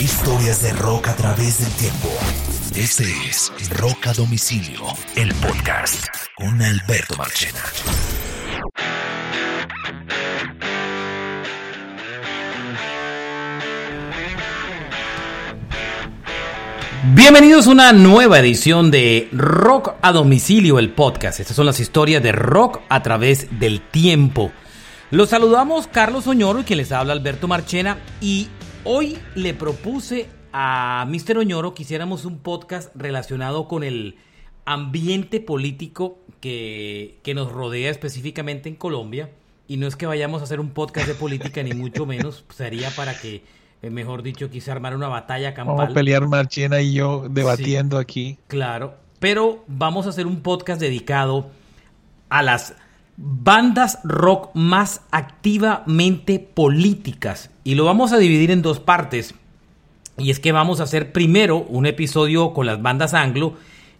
Historias de rock a través del tiempo. Este es Rock a Domicilio, el podcast con Alberto Marchena. Bienvenidos a una nueva edición de Rock a Domicilio, el podcast. Estas son las historias de rock a través del tiempo. Los saludamos Carlos Oñoro y quien les habla Alberto Marchena y Hoy le propuse a Mr. Oñoro que hiciéramos un podcast relacionado con el ambiente político que, que, nos rodea específicamente en Colombia. Y no es que vayamos a hacer un podcast de política, ni mucho menos. Sería para que, eh, mejor dicho, quise armar una batalla campal. Vamos a pelear Marchena y yo debatiendo aquí. Claro, pero vamos a hacer un podcast dedicado a las bandas rock más activamente políticas. Y lo vamos a dividir en dos partes. Y es que vamos a hacer primero un episodio con las bandas anglo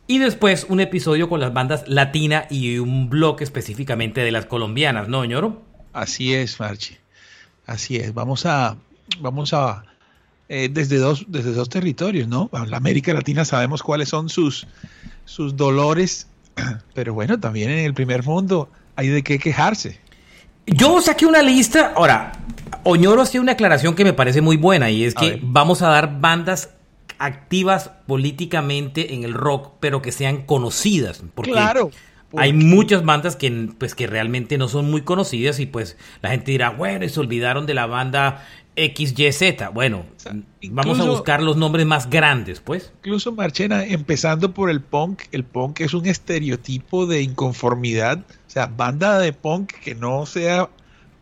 y después un episodio con las bandas latina y un bloque específicamente de las colombianas, ¿no, ñoro? Así es, Marche. Así es. Vamos a, vamos a, eh, desde dos, desde dos territorios, ¿no? La América Latina sabemos cuáles son sus, sus dolores, pero bueno, también en el primer mundo hay de qué quejarse. Yo saqué una lista, ahora, Oñoro hacía una aclaración que me parece muy buena y es que vamos a dar bandas activas políticamente en el rock, pero que sean conocidas. Porque claro. Hay muchas bandas que, pues, que realmente no son muy conocidas y pues la gente dirá, bueno, y se olvidaron de la banda XYZ. Bueno, vamos a buscar los nombres más grandes, pues. Incluso Marchena, empezando por el punk, el punk es un estereotipo de inconformidad. O sea, banda de punk que no sea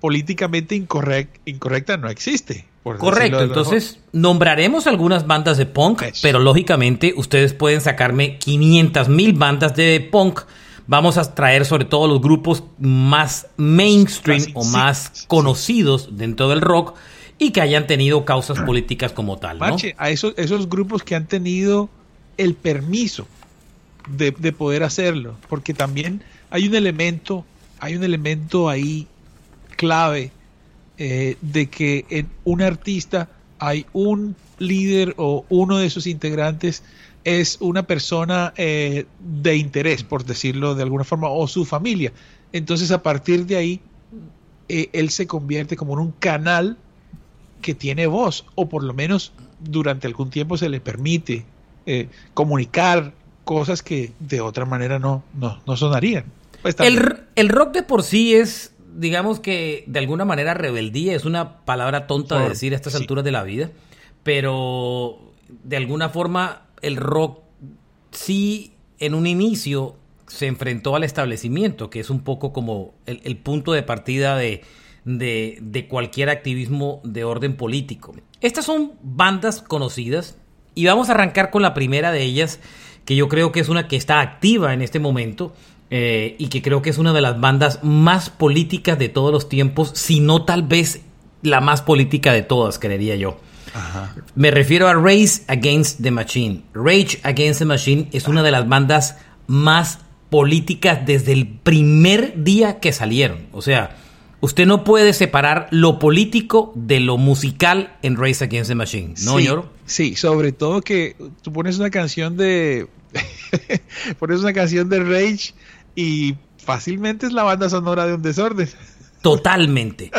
políticamente incorrecta no existe. Correcto, entonces nombraremos algunas bandas de punk, pero lógicamente ustedes pueden sacarme 500 mil bandas de punk. Vamos a traer sobre todo los grupos más mainstream o más conocidos dentro del rock y que hayan tenido causas políticas como tal. ¿no? a esos, esos grupos que han tenido el permiso de, de, poder hacerlo, porque también hay un elemento, hay un elemento ahí clave eh, de que en un artista hay un líder o uno de sus integrantes es una persona eh, de interés, por decirlo de alguna forma, o su familia. Entonces a partir de ahí, eh, él se convierte como en un canal que tiene voz, o por lo menos durante algún tiempo se le permite eh, comunicar cosas que de otra manera no, no, no sonarían. Pues el, el, rock de por sí es, digamos que de alguna manera rebeldía, es una palabra tonta de decir a estas alturas de la vida, pero de alguna forma el rock sí en un inicio se enfrentó al establecimiento, que es un poco como el, el punto de partida de, de, de, cualquier activismo de orden político. Estas son bandas conocidas y vamos a arrancar con la primera de ellas, que yo creo que es una que está activa en este momento eh, y que creo que es una de las bandas más políticas de todos los tiempos, si no tal vez la más política de todas, creería yo. Ajá. Me refiero a Race Against the Machine. Rage Against the Machine es una de las bandas más políticas desde el primer día que salieron. O sea, usted no puede separar lo político de lo musical en Race Against the Machine, ¿no, sí? Sí, sobre todo que tú pones una canción de. pones una canción de Rage y fácilmente es la banda sonora de un desorden. Totalmente.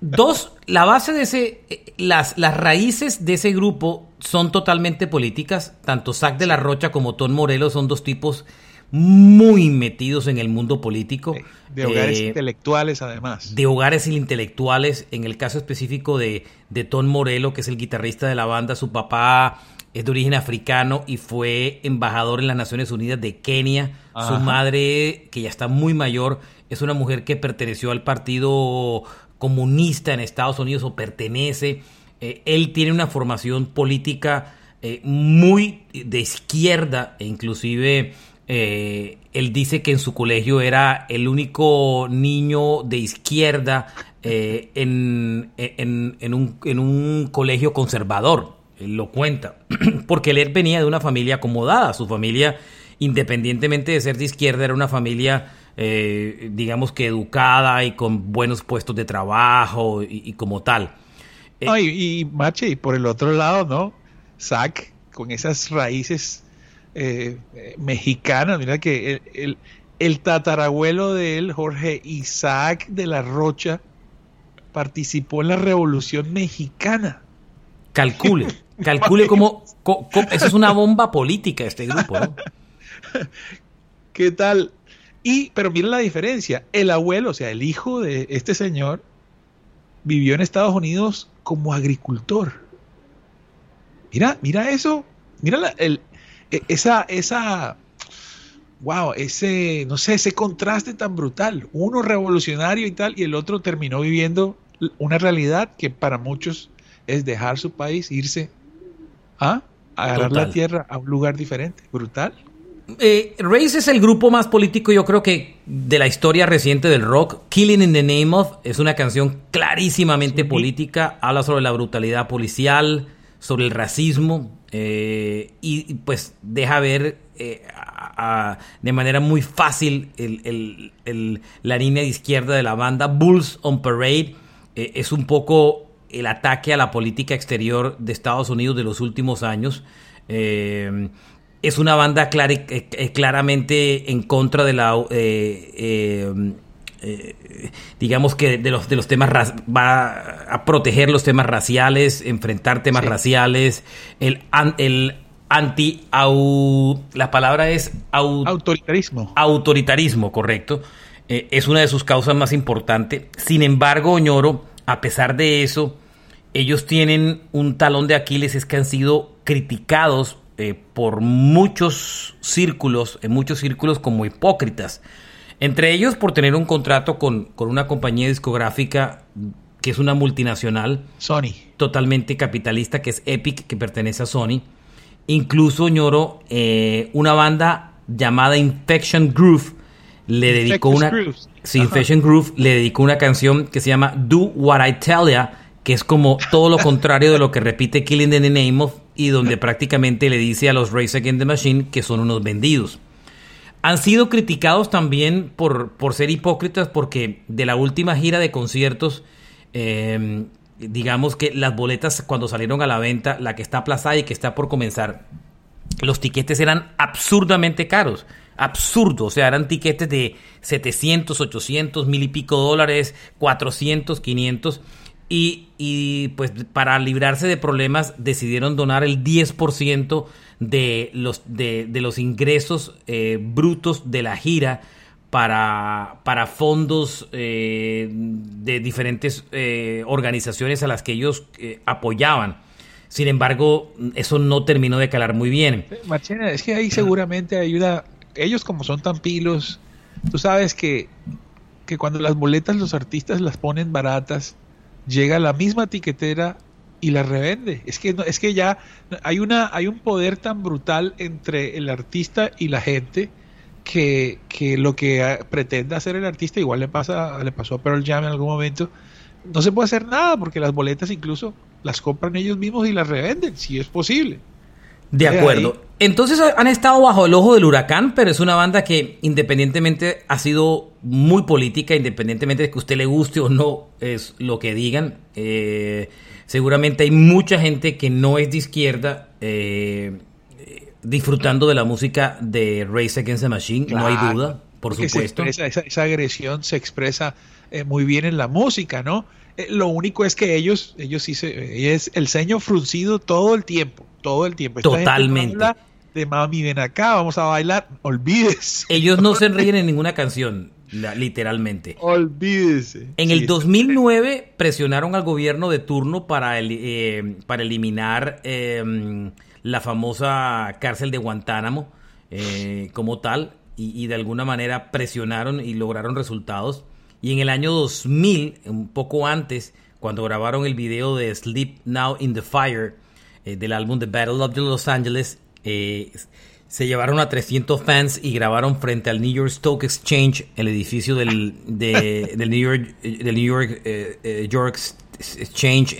Dos, la base de ese, las, las raíces de ese grupo son totalmente políticas. Tanto Zack de la Rocha como Tom Morello son dos tipos muy metidos en el mundo político. De hogares eh, intelectuales, además. De hogares intelectuales. En el caso específico de, de Tom Morello, que es el guitarrista de la banda, su papá es de origen africano y fue embajador en las Naciones Unidas de Kenia. Ajá. Su madre, que ya está muy mayor, es una mujer que perteneció al Partido Comunista en Estados Unidos o pertenece. Eh, él tiene una formación política eh, muy de izquierda e inclusive eh, él dice que en su colegio era el único niño de izquierda eh, en, en, en, un, en un colegio conservador él lo cuenta, porque él venía de una familia acomodada, su familia, independientemente de ser de izquierda, era una familia, eh, digamos que educada y con buenos puestos de trabajo y, como tal. y, y por el otro lado, ¿no? Zack, con esas raíces mexicanas, mira que el, el tatarabuelo de él, Jorge Isaac de la Rocha, participó en la Revolución Mexicana. Calcule, calcule cómo, eso es una bomba política este grupo, ¿no? ¿Qué tal? Y, pero mira la diferencia, el abuelo, o sea, el hijo de este señor, vivió en Estados Unidos como agricultor. Mira, mira eso, mira el, esa, esa wow, ese, no sé, ese contraste tan brutal. Uno revolucionario y tal, y el otro terminó viviendo una realidad que para muchos es dejar su país, irse a agarrar la tierra a un lugar diferente. Brutal. Eh, Race es el grupo más político, yo creo que de la historia reciente del rock. Killing in the Name of es una canción clarísimamente política, habla sobre la brutalidad policial, sobre el racismo eh, y, pues deja ver eh, de manera muy fácil la línea de izquierda de la banda. Bulls on Parade eh, es un poco el ataque a la política exterior de Estados Unidos de los últimos años. Eh, es una banda eh, claramente en contra de la... digamos que de los, de los temas va a proteger los temas raciales, enfrentar temas raciales, el, el anti la palabra es autoritarismo. Autoritarismo, correcto. Eh, es una de sus causas más importantes. Sin embargo, Oñoro, a pesar de eso, ellos tienen un talón de Aquiles, es que han sido criticados eh, por muchos círculos, en muchos círculos como hipócritas. Entre ellos por tener un contrato con, con una compañía discográfica que es una multinacional. Sony. Totalmente capitalista, que es Epic, que pertenece a Sony Incluso Ñoro, eh, una banda llamada Infection Groove le dedicó una Infection Groove le dedicó una canción que se llama Do What I Tell Ya, que es como todo lo contrario de lo que repite Killing in the Name of y donde prácticamente le dice a los Race Against the Machine que son unos vendidos. Han sido criticados también por, por ser hipócritas porque de la última gira de conciertos eh, digamos que las boletas cuando salieron a la venta, la que está aplazada y que está por comenzar, los tiquetes eran absurdamente caros. Absurdo, o sea, eran tiquetes de 700, 800, mil y pico dólares, 400, 500. Y, y pues para librarse de problemas decidieron donar el 10% de los, de, de los ingresos eh, brutos de la gira para, para fondos eh, de diferentes eh, organizaciones a las que ellos eh, apoyaban. Sin embargo, eso no terminó de calar muy bien. Marchena, es que ahí seguramente ayuda, ellos como son tan pilos, tú sabes que, que cuando las boletas los artistas las ponen baratas, llega la misma tiquetera y las revende. Es que es que ya hay una hay un poder tan brutal entre el artista y la gente que, lo que pretende hacer el artista igual le pasa le pasó a Pearl Jam en algún momento no se puede hacer nada porque las boletas incluso las compran ellos mismos y las revenden si es posible de acuerdo entonces han estado bajo el ojo del huracán pero es una banda que independientemente ha sido muy política independientemente de que usted le guste o no es lo que digan eh, seguramente hay mucha gente que no es de izquierda eh, disfrutando de la música de Race Against the Machine, no hay duda, por supuesto. esa, agresión se expresa eh, muy bien en la música, ¿no? Eh, lo único es que ellos, ellos sí se, es el ceño fruncido todo el tiempo, todo el tiempo. Totalmente. de mami, ven acá, vamos a bailar, olvídese. Ellos no se ríen en ninguna canción, literalmente. Olvídese. En el 2009 presionaron al gobierno de turno para, el, eh, para eliminar em, la famosa cárcel de Guantánamo eh, como tal y, de alguna manera presionaron y lograron resultados. Y en el año 2000, un poco antes, cuando grabaron el video de Sleep Now in the Fire eh, del álbum The Battle of the Los Angeles, eh, se llevaron a 300 fans y grabaron frente al New York Stock Exchange, el edificio del, del New York, del New York, Exchange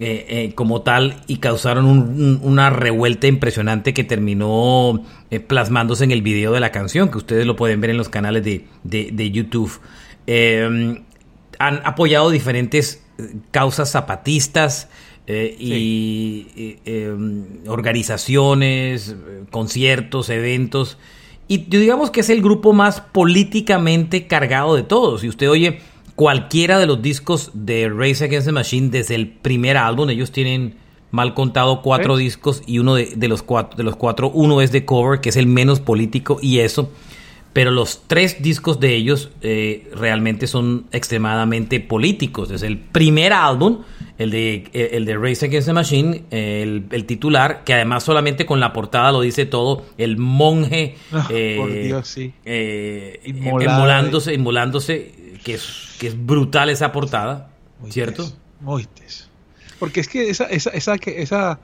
eh, eh, como tal y causaron una revuelta impresionante que terminó eh, plasmándose en el video de la canción, que ustedes lo pueden ver en los canales de, YouTube. Han apoyado diferentes causas zapatistas eh, y, em, organizaciones, conciertos, eventos. Y digamos que es el grupo más políticamente cargado de todos. Si usted oye cualquiera de los discos de Race Against the Machine desde el primer álbum, ellos tienen mal contado cuatro discos y uno de, los cuatro, de los cuatro, uno es de cover, que es el menos político y eso. Pero los tres discos de ellos eh, realmente son extremadamente políticos. Desde el primer álbum, el de, el de Race Against the Machine, el, titular, que además solamente con la portada lo dice todo, el monje ah, eh, eh, inmolándose, inmolándose, que es, que es brutal esa portada, ¿cierto? muy porque es que esa, esa, esa, esa,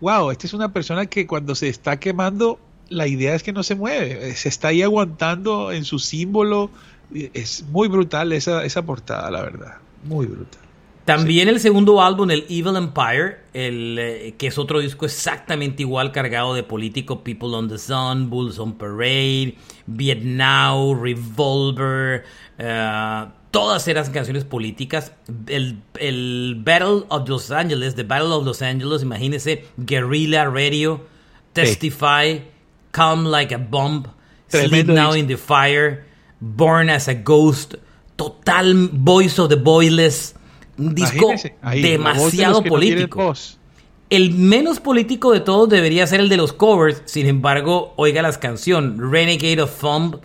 wow, esta es una persona que cuando se está quemando, la idea es que no se mueve, se está ahí aguantando en su símbolo. Es muy brutal esa, esa portada, la verdad, muy brutal. También el segundo álbum, el Evil Empire, el, eh, que es otro disco exactamente igual, cargado de político, People on the Sun, Bulls on Parade, Vietnam, Revolver, uh, todas eran canciones políticas. El, el, Battle of Los Angeles, The Battle of Los Angeles, imagínese, Guerrilla Radio, Testify, Come Like a Bomb, Sleep Now in the Fire, Born as a Ghost, Total Voice of the Boyless, un disco demasiado político. el menos político de todos debería ser el de los covers, sin embargo, oiga las canciones, Renegade of Thumb,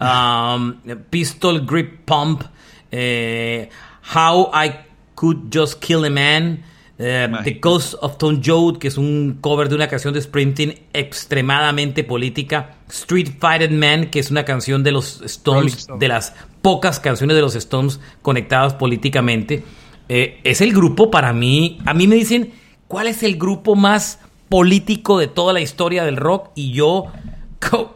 um, Pistol Grip Pump, eh, How I Could Just Kill a Man, eh, The Ghost of Tom Joad, que es un cover de una canción de Sprinting extremadamente política, Street Fighter Man, que es una canción de los Stones, de las pocas canciones de los Stones conectadas políticamente. Eh, es el grupo para mí, a mí me dicen, ¿cuál es el grupo más político de toda la historia del rock? Y yo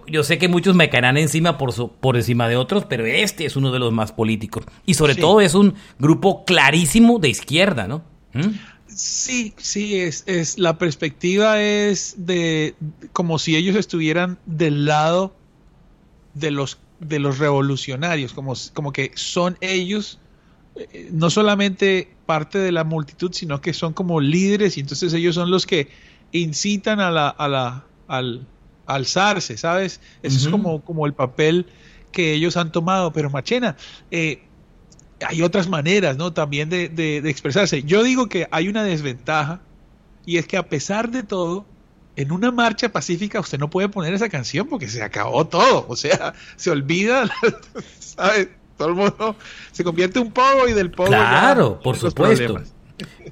yo sé que muchos me caerán encima por, por encima de otros, pero este es uno de los más políticos. Y sobre todo es un grupo clarísimo de izquierda, ¿no? ¿Mm? Sí, sí, es, es, la perspectiva es de como si ellos estuvieran del lado de los, de los revolucionarios, como, como que son ellos eh, no solamente parte de la multitud, sino que son como líderes y entonces ellos son los que incitan a la, a la, al, alzarse, ¿sabes? Eso es como, como el papel que ellos han tomado. Pero Machena, eh, hay otras maneras, ¿no? También de, de, expresarse. Yo digo que hay una desventaja y es que a pesar de todo, en una marcha pacífica usted no puede poner esa canción porque se acabó todo. O sea, se olvida, ¿sabes? Todo el mundo se convierte un poco y del poco. Claro, por supuesto.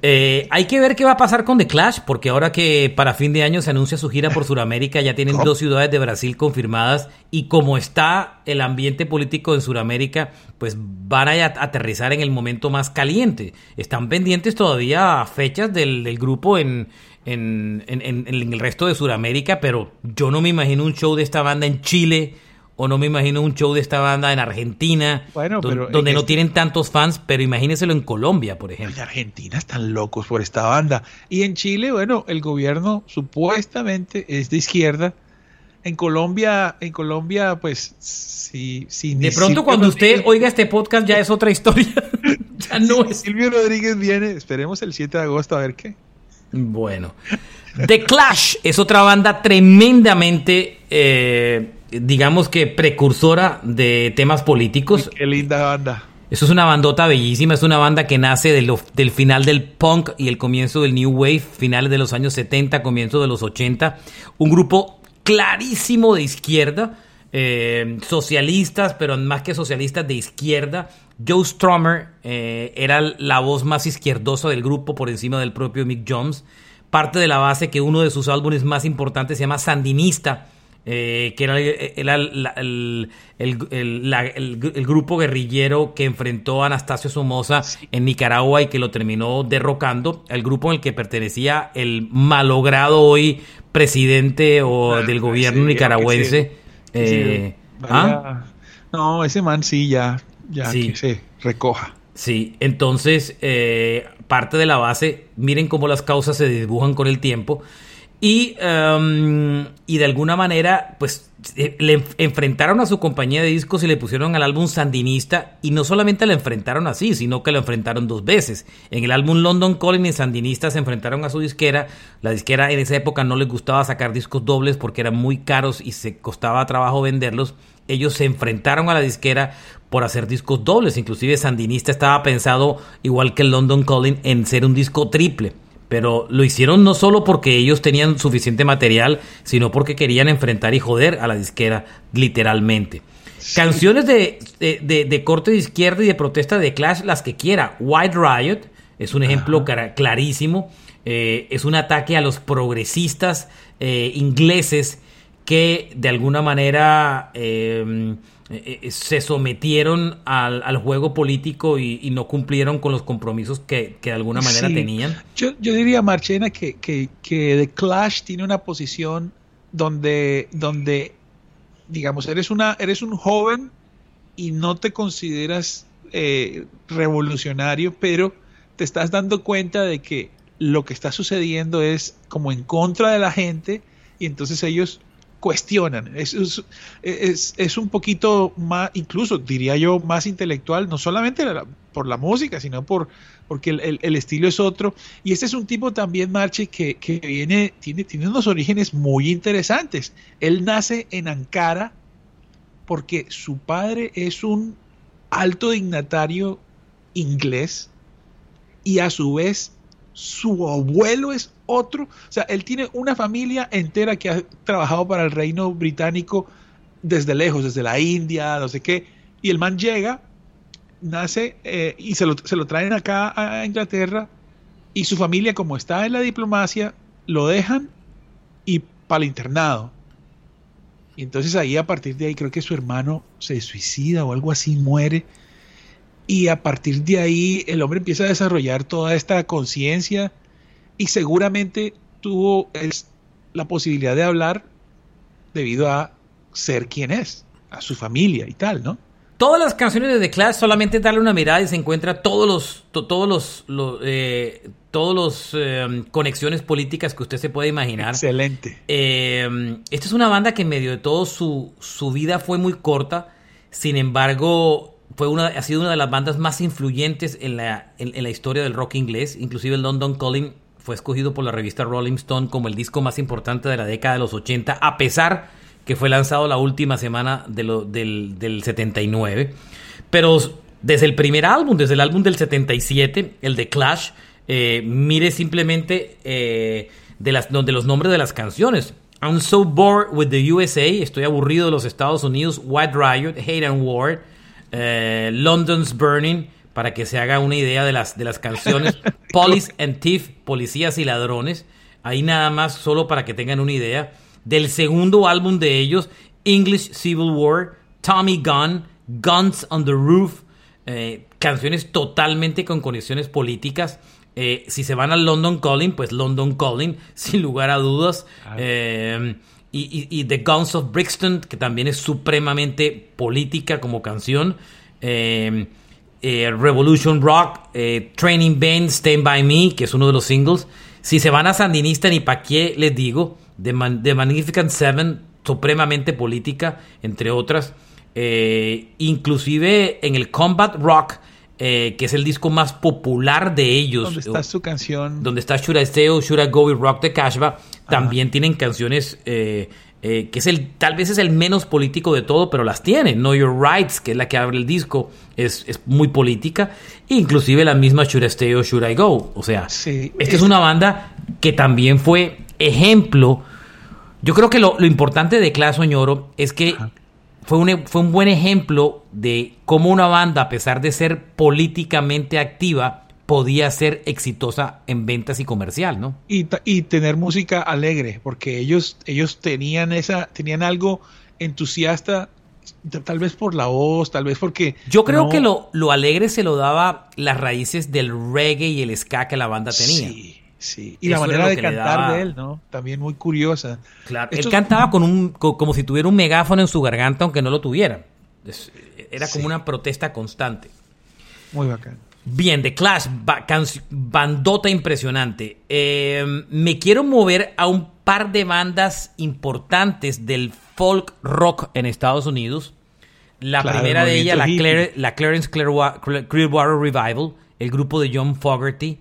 Eh, hay que ver qué va a pasar con The Clash, porque ahora que para fin de año se anuncia su gira por Sudamérica, ya tienen dos ciudades de Brasil confirmadas y como está el ambiente político en Sudamérica, pues van a aterrizar en el momento más caliente. Están pendientes todavía fechas del, grupo en, en, el resto de Sudamérica, pero yo no me imagino un show de esta banda en Chile o no me imagino un show de esta banda en Argentina, donde no tienen tantos fans, pero imagínenselo en Colombia, por ejemplo. En Argentina están locos por esta banda. Y en Chile, bueno, el gobierno supuestamente es de izquierda. En Colombia, en Colombia, pues, sí, sí. De pronto, cuando usted oiga este podcast, ya es otra historia. ya no es. Silvio Rodríguez viene, esperemos el 7 de agosto a ver qué. Bueno. The Clash es otra banda tremendamente eh, digamos que precursora de temas políticos. qué linda banda. Eso es una bandota bellísima, es una banda que nace del final del punk y el comienzo del New Wave, finales de los años 70, comienzo de los 80. Un grupo clarísimo de izquierda, eh, socialistas, pero más que socialistas de izquierda. Joe Strummer eh, era la voz más izquierdosa del grupo por encima del propio Mick Jones. Parte de la base que uno de sus álbumes más importantes se llama Sandinista eh, que era, el, grupo guerrillero que enfrentó a Anastasio Somoza en Nicaragua y que lo terminó derrocando, el grupo en el que pertenecía el malogrado hoy presidente o ah, del gobierno nicaragüense. Eh, ¿ah? No, ese man sí ya, ya que se recoja. Sí, entonces eh, parte de la base, miren cómo las causas se dibujan con el tiempo. Y, em, y de alguna manera, pues eh, le enfrentaron a su compañía de discos y le pusieron al álbum Sandinista. Y no solamente le enfrentaron así, sino que lo enfrentaron dos veces. En el álbum London Calling y Sandinista se enfrentaron a su disquera. La disquera en esa época no les gustaba sacar discos dobles porque eran muy caros y se costaba trabajo venderlos. Ellos se enfrentaron a la disquera por hacer discos dobles. Inclusive Sandinista estaba pensado, igual que el London Calling, en ser un disco triple pero lo hicieron no solo porque ellos tenían suficiente material, sino porque querían enfrentar y joder a la disquera, literalmente. Canciones de, de, corte de izquierda y de protesta de Clash, las que quiera. White Riot es un ejemplo clarísimo. Eh, es un ataque a los progresistas eh, ingleses que de alguna manera eh, eh, eh, se sometieron al, juego político y, no cumplieron con los compromisos que, de alguna manera tenían. Yo, diría, Marchena, que, que, The Clash tiene una posición donde, donde digamos, eres, una, eres un joven y no te consideras eh, revolucionario, pero te estás dando cuenta de que lo que está sucediendo es como en contra de la gente y entonces ellos cuestionan. Es, es, es, un poquito más, incluso diría yo, más intelectual, no solamente por la música, sino por porque el, el, estilo es otro. Y este es un tipo también, Marche, que, que, viene, tiene, tiene unos orígenes muy interesantes. Él nace en Ankara porque su padre es un alto dignatario inglés y a su vez su abuelo es otro, o sea, él tiene una familia entera que ha trabajado para el reino británico desde lejos, desde la India, no sé qué, y el man llega, nace eh, y se lo, se lo traen acá a Inglaterra y su familia, como está en la diplomacia, lo dejan y para el internado. Y entonces ahí a partir de ahí creo que su hermano se suicida o algo así, muere. Y a partir de ahí el hombre empieza a desarrollar toda esta conciencia y seguramente tuvo la posibilidad de hablar debido a ser quien es, a su familia y tal, ¿no? Todas las canciones de The Clash solamente darle una mirada y se encuentra todos los todos los, eh, todos los em, conexiones políticas que usted se puede imaginar. Excelente. Em, esta es una banda que en medio de todo su, su vida fue muy corta, sin embargo fue una, ha sido una de las bandas más influyentes en la, en, la historia del rock inglés. Inclusive el London Calling fue escogido por la revista Rolling Stone como el disco más importante de la década de los 80, a pesar que fue lanzado la última semana del, del 79. Pero desde el primer álbum, desde el álbum del 77, el de Clash, eh, mire simplemente eh, de los nombres de las canciones. I'm so bored with the USA, estoy aburrido de los Estados Unidos, White Riot, Hate and War, eh, London's Burning, para que se haga una idea de las, de las canciones. Police and Thief, Policías y Ladrones. Ahí nada más, solo para que tengan una idea. Del segundo álbum de ellos, English Civil War, Tommy Gunn, Guns on the Roof. Eh, canciones totalmente con conexiones políticas. Eh, si se van al London Calling, pues London Calling, sin lugar a dudas. Y, The Guns of Brixton, que también es supremamente política como canción. Eh, eh, Revolution Rock, eh, Training Band, Stand By Me, que es uno de los singles. Si se van a Sandinista, ni pa' qué les digo. The, Magnificent Seven, supremamente política, entre otras. inclusive en el Combat Rock, que es el disco más popular de ellos. ¿Dónde está su canción? Donde está Should I Stay or Should I Go with Rock the Cashba también tienen canciones eh, eh, que es el tal vez es el menos político de todo, pero las tiene. Know Your Rights, que es la que abre el disco, es, muy política. Inclusive la misma Should I Stay or Should I Go. O sea, esta es una banda que también fue ejemplo. Yo creo que lo, importante de Clash Oñoro es que fue un, fue un buen ejemplo de cómo una banda, a pesar de ser políticamente activa, podía ser exitosa en ventas y comercial, ¿no? Y, y tener música alegre, porque ellos, ellos tenían esa, tenían algo entusiasta, tal vez por la voz, tal vez porque... Yo creo que lo, lo alegre se lo daba las raíces del reggae y el ska que la banda tenía. Sí, sí. Y la manera de cantar de él, ¿no? También muy curiosa. Claro, él cantaba con un, como si tuviera un megáfono en su garganta, aunque no lo tuviera. era como una protesta constante. Muy bacán. Bien, The Clash, bandota impresionante. Eh, me quiero mover a un par de bandas importantes del folk rock en Estados Unidos. La primera de ellas, la, Clarence Clearwater Revival, el grupo de John Fogerty.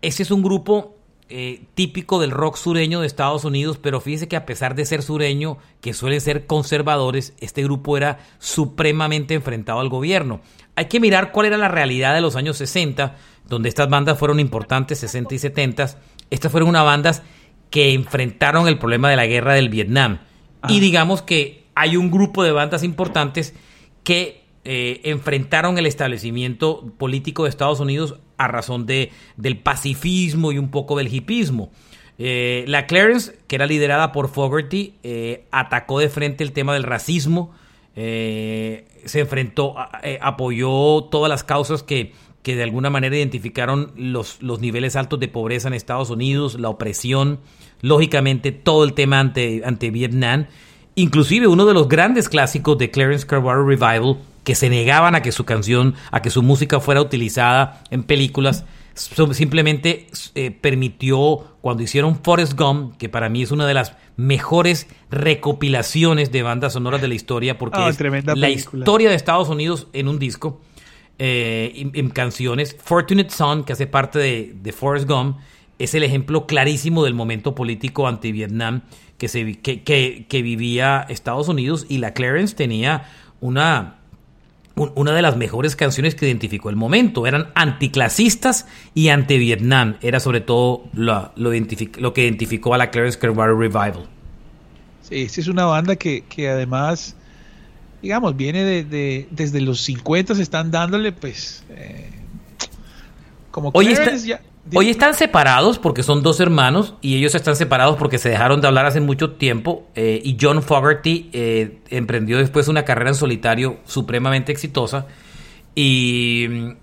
Ese es un grupo eh, típico del rock sureño de Estados Unidos, pero fíjese que a pesar de ser sureño, que suelen ser conservadores, este grupo era supremamente enfrentado al gobierno. Hay que mirar cuál era la realidad de los años 60, donde estas bandas fueron importantes, 60 y 70. Estas fueron unas bandas que enfrentaron el problema de la guerra del Vietnam. Y ah. digamos que hay un grupo de bandas importantes que eh, enfrentaron el establecimiento político de Estados Unidos a razón de, del pacifismo y un poco del hipismo. Eh, la Clarence, que era liderada por Fogerty, eh, atacó de frente el tema del racismo, se enfrentó, apoyó todas las causas que, que de alguna manera identificaron los, los niveles altos de pobreza en Estados Unidos, la opresión, lógicamente todo el tema ante, ante Vietnam. Inclusive uno de los grandes clásicos de Clarence Clearwater Revival, que se negaban a que su canción, a que su música fuera utilizada en películas, simplemente eh, permitió cuando hicieron Forrest Gump, que para mí es una de las mejores recopilaciones de bandas sonoras de la historia, porque ah, es la historia de Estados Unidos en un disco, eh, en, canciones. Fortunate Son, que hace parte de, de Forrest Gump, es el ejemplo clarísimo del momento político anti-Vietnam que, se, que, que, vivía Estados Unidos y la Clarence tenía una, una de las mejores canciones que identificó el momento. Eran anticlasistas y anti-Vietnam. Era sobre todo lo, lo, lo, que identificó a la Clarence Clearwater Revival. Sí, es una banda que, que además, digamos, viene de, desde los 50 se están dándole, pues, eh, como Clarence ya Hoy están separados porque son dos hermanos y ellos están separados porque se dejaron de hablar hace mucho tiempo eh, y John Fogerty eh, emprendió después una carrera en solitario supremamente exitosa y,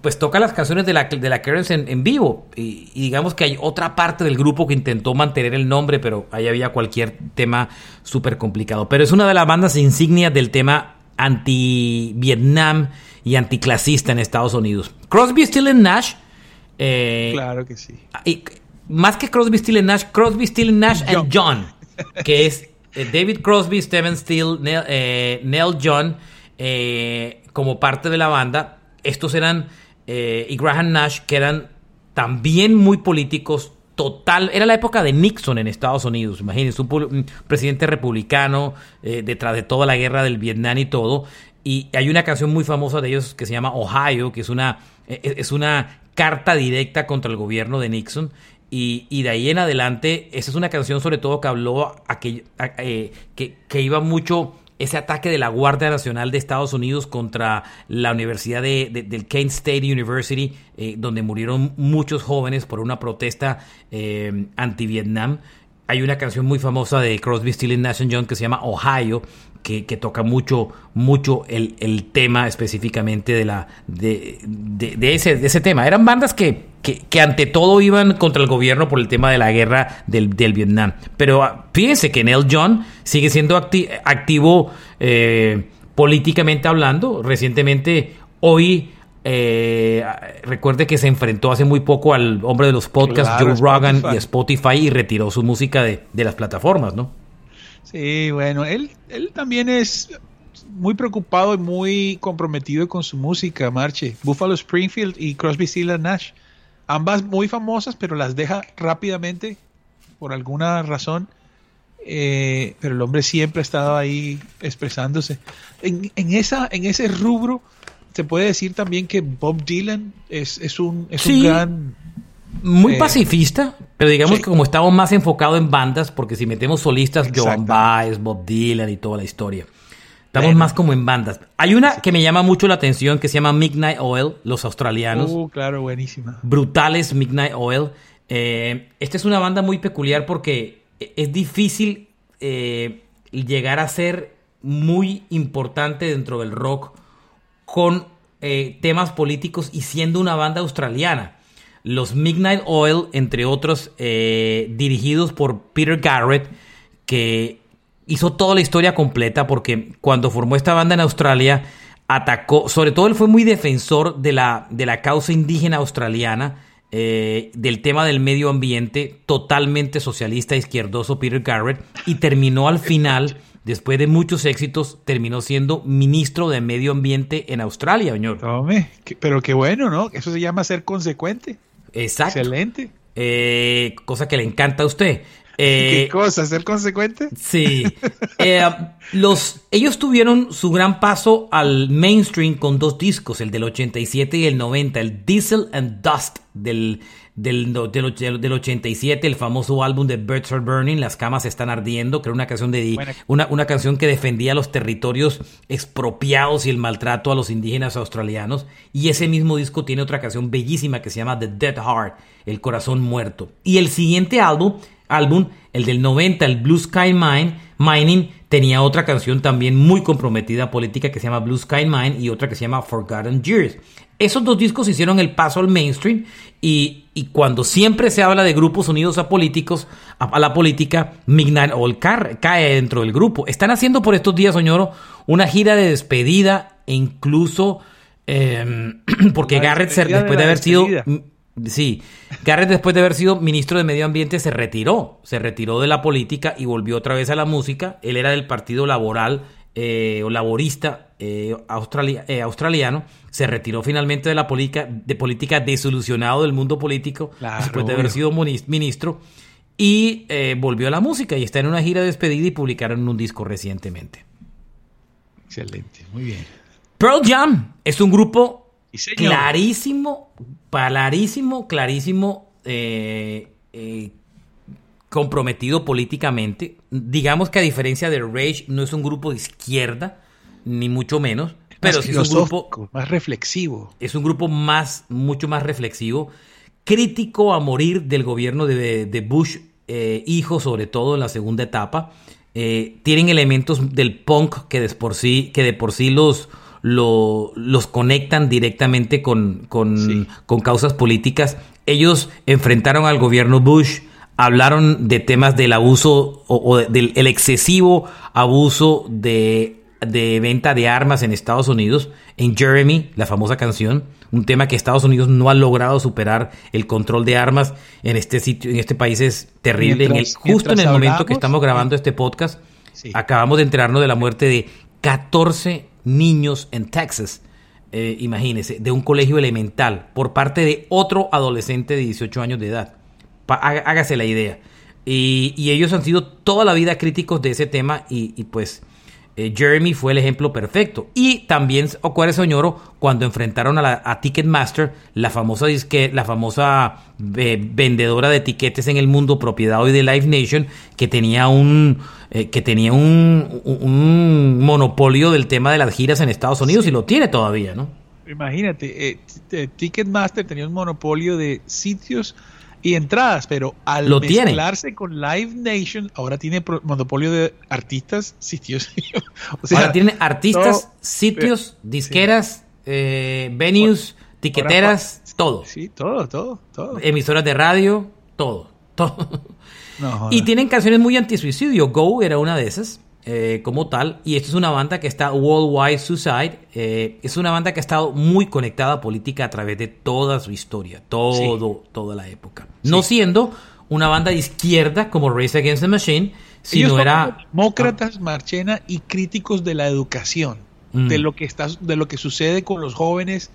pues toca las canciones de la, de la en, vivo. Y, digamos que hay otra parte del grupo que intentó mantener el nombre pero ahí había cualquier tema súper complicado pero es una de las bandas insignias del tema anti-Vietnam y anticlasista en Estados Unidos. Crosby, Still Nash eh, claro que sí. Y más que Crosby, Steele Nash, Crosby, Steele Nash and John, que es eh, David Crosby, Steven Steele, Neil, eh, John, como parte de la banda. Estos eran, y Graham Nash, que eran también muy políticos, total. Era la época de Nixon en Estados Unidos. Imagínense, un, presidente republicano detrás de toda la guerra del Vietnam y todo. Y hay una canción muy famosa de ellos que se llama Ohio, que es una, es una carta directa contra el gobierno de Nixon. Y, de ahí en adelante, esa es una canción sobre todo que habló a que, eh, que, iba mucho ese ataque de la Guardia Nacional de Estados Unidos contra la Universidad de, del Kent State University, eh, donde murieron muchos jóvenes por una protesta eh, anti-Vietnam. Hay una canción muy famosa de Crosby, Stills Nash Young que se llama Ohio, que, toca mucho, mucho el, tema específicamente de, la, de, de, ese, de ese tema. Eran bandas que, que, ante todo iban contra el gobierno por el tema de la guerra del, del Vietnam. Pero ah, fíjense que Neil John sigue siendo activo eh, políticamente hablando. Recientemente, hoy eh, recuerde que se enfrentó hace muy poco al hombre de los podcasts, Joe Rogan y Spotify y retiró su música de, de las plataformas, ¿no? Sí, bueno, él, él también es muy preocupado y muy comprometido con su música, Marche. Buffalo Springfield y Crosby, Stills Nash. Ambas muy famosas, pero las deja rápidamente por alguna razón. Eh, pero el hombre siempre ha estado ahí expresándose. En, en, esa, en ese rubro, se puede decir también que Bob Dylan es, es, un, es un gran muy eh, pacifista, pero digamos que como estamos más enfocados en bandas, porque si metemos solistas, Joan Baez, Bob Dylan y toda la historia. Estamos más como en bandas. Hay una que me llama mucho la atención que se llama Midnight Oil, los australianos. Uh, claro, buenísima. Brutales Midnight Oil. Eh, esta es una banda muy peculiar porque es difícil eh, llegar a ser muy importante dentro del rock con temas políticos y siendo una banda australiana. Los Midnight Oil, entre otros, eh, dirigidos por Peter Garrett, que hizo toda la historia completa porque cuando formó esta banda en Australia, atacó, sobre todo él fue muy defensor de la, de la causa indígena australiana eh, del tema del medio ambiente, totalmente socialista izquierdoso Peter Garrett, y terminó al final, después de muchos éxitos, terminó siendo ministro de medio ambiente en Australia, señor. Pero qué bueno, ¿no? Eso se llama ser consecuente. Exacto. Excelente. Eh, cosa que le encanta a usted. ¿Qué Eh, cosa? ¿Ser consecuente? Sí. Eh, los, ellos tuvieron su gran paso al mainstream con dos discos, el del 87 y el 90, el Diesel and Dust del, del, del, del 87, el famoso álbum de Birds Are Burning, Las camas están ardiendo, que era una canción, de, una, una canción que defendía los territorios expropiados y el maltrato a los indígenas australianos. Y ese mismo disco tiene otra canción bellísima que se llama The Dead Heart, El corazón muerto. Y el siguiente álbum, álbum el del 90, el Blue Sky Mine, Mining, tenía otra canción también muy comprometida política que se llama Blue Sky Mine y otra que se llama Forgotten Years. Esos dos discos hicieron el paso al mainstream y, y cuando siempre se habla de grupos unidos a políticos, a, a la política, Midnight car- cae dentro del grupo. Están haciendo por estos días, Soñoro, una gira de despedida e incluso eh, porque La Garrett, se- de después de haber sido. Sí, Garrett después de haber sido ministro de Medio Ambiente se retiró, se retiró de la política y volvió otra vez a la música. Él era del Partido Laboral eh, o Laborista eh, australia- eh, australiano, se retiró finalmente de la política, de política desilusionado del mundo político Claro, después de haber obvio. sido ministro y eh, volvió a la música y está en una gira de despedida y publicaron un disco recientemente. Excelente, muy bien. Pearl Jam es un grupo clarísimo, clarísimo, clarísimo, eh, eh, comprometido políticamente. Digamos que a diferencia de Rage, no es un grupo de izquierda, ni mucho menos, pero Más sí es un grupo, más reflexivo. es un grupo más, mucho más reflexivo, crítico a morir del gobierno de, de Bush, eh, hijo sobre todo en la segunda etapa. Eh, tienen elementos del punk que de por sí, que de por sí los, lo- los conectan directamente con, con, Sí. con causas políticas. Ellos enfrentaron al gobierno Bush, hablaron de temas del abuso o, o del el excesivo abuso de, de venta de armas en Estados Unidos, en Jeremy, la famosa canción, un tema que Estados Unidos no ha logrado superar el control de armas en este sitio, en este país es terrible. En el- justo en el momento que estamos grabando este podcast, Sí. acabamos de enterarnos de la muerte de 14 niños en Texas. Eh, imagínese, de un colegio elemental por parte de otro adolescente de 18 años de edad. Pa- hágase la idea. Y, y ellos han sido toda la vida críticos de ese tema y, y pues eh, Jeremy fue el ejemplo perfecto. Y también ocurre Soñoro cuando enfrentaron a, la, a Ticketmaster, la famosa, la famosa eh, vendedora de tiquetes en el mundo, propiedad hoy de Live Nation, que tenía un eh, que tenía un, monopolio del tema de las giras en Estados Unidos y lo tiene todavía, ¿no? Imagínate, Ticketmaster tenía un monopolio de sitios y entradas, pero al Lo tiene. mezclarse con Live Nation, ahora tiene monopolio de artistas, sitios. o sea, Ahora tiene artistas, sitios, disqueras, eh, venues, tiqueteras, todo. Sí, todo, todo, todo. Emisoras de radio, todo. todo. No. Y tienen canciones muy antisuicidio. Go era una de esas, eh, como tal. Y esta es una banda que está Worldwide Suicide. eh, es una banda que ha estado muy conectada a política a través de toda su historia, todo, toda la época. No siendo una banda de izquierda como Race Against the Machine, sino era. demócratas, Marchena, y críticos de la educación, Mm. de lo que está, de lo que sucede con los jóvenes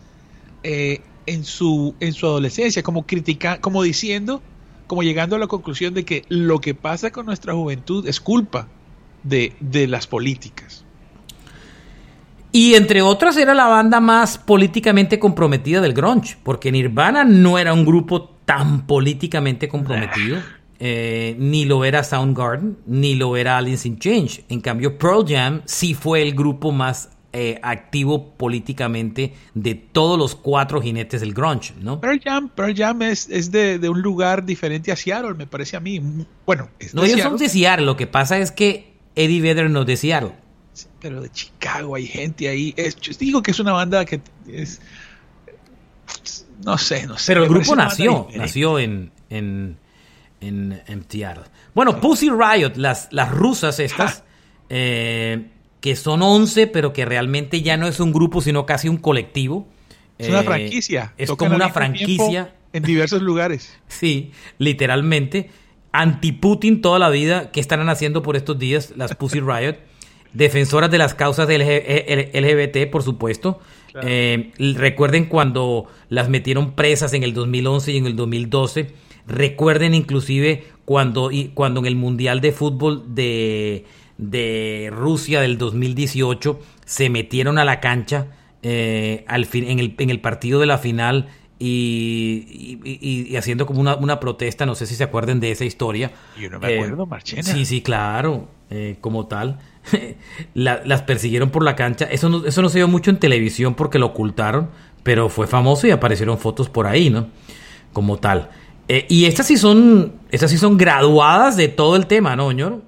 eh, en su en su adolescencia, como critica, como diciendo, como llegando a la conclusión de que lo que pasa con nuestra juventud es culpa de, de las políticas. Y entre otras era la banda más políticamente comprometida del grunge, porque Nirvana no era un grupo tan políticamente comprometido, eh, ni lo era Soundgarden, ni lo era Alice in Change. En cambio, Pearl Jam sí fue el grupo más eh, activo políticamente de todos los cuatro jinetes del grunge, ¿no? Pearl Jam, Pearl Jam es, es de, de un lugar diferente a Seattle, me parece a mí. Bueno, es de No, ellos Seattle, son de Seattle, lo que pasa es que Eddie Vedder no de Seattle. pero de Chicago hay gente ahí. Es, yo digo que es una banda que es no sé, no sé. Pero el grupo una nació, nació en, en, en, en Seattle. Bueno, Pussy Riot, las, las rusas estas, eh, que son 11, pero que realmente ya no es un grupo, sino casi un colectivo. Es una Eh, franquicia. Es Tocan como una franquicia. en diversos lugares. Sí, literalmente. Anti-Putin toda la vida. ¿Qué estarán haciendo por estos días las Pussy Riot? Defensoras de las causas del LGBT, por supuesto. Eh, recuerden cuando las metieron presas en el 2011 y en el 2012. Recuerden inclusive cuando, cuando en el Mundial de Fútbol de, de Rusia del 2018 se metieron a la cancha eh, al fin, en, el, en el partido de la final y, y, haciendo como una, una, protesta, no sé si se acuerden de esa historia. Yo no me acuerdo, eh, Marchena. Sí, sí, claro, eh, como tal. las persiguieron por la cancha. Eso no, eso no se vio mucho en televisión porque lo ocultaron, pero fue famoso y aparecieron fotos por ahí, ¿no? Como tal. Eh, y estas sí son, estas sí son graduadas de todo el tema, ¿no, señor?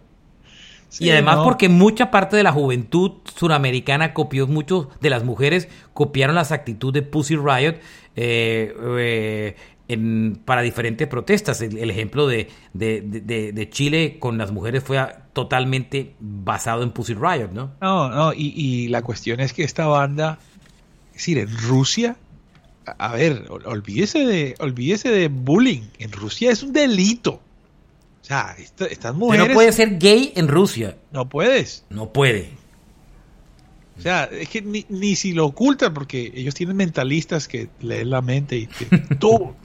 Y además porque mucha parte de la juventud suramericana copió, mucho de las mujeres copiaron las actitudes de Pussy Riot eh, eh, en, para diferentes protestas. El, ejemplo de, de, Chile con las mujeres fue totalmente basado en Pussy Riot, ¿no? No, no, y, y la cuestión es que esta banda, es decir, en Rusia, a ver, olvídese de, olvídese de bullying. En Rusia es un delito. O sea, estas mujeres. no puede ser gay en Rusia. No puedes. No puede. O sea, es que ni, si lo ocultan, porque ellos tienen mentalistas que leen la mente y todo.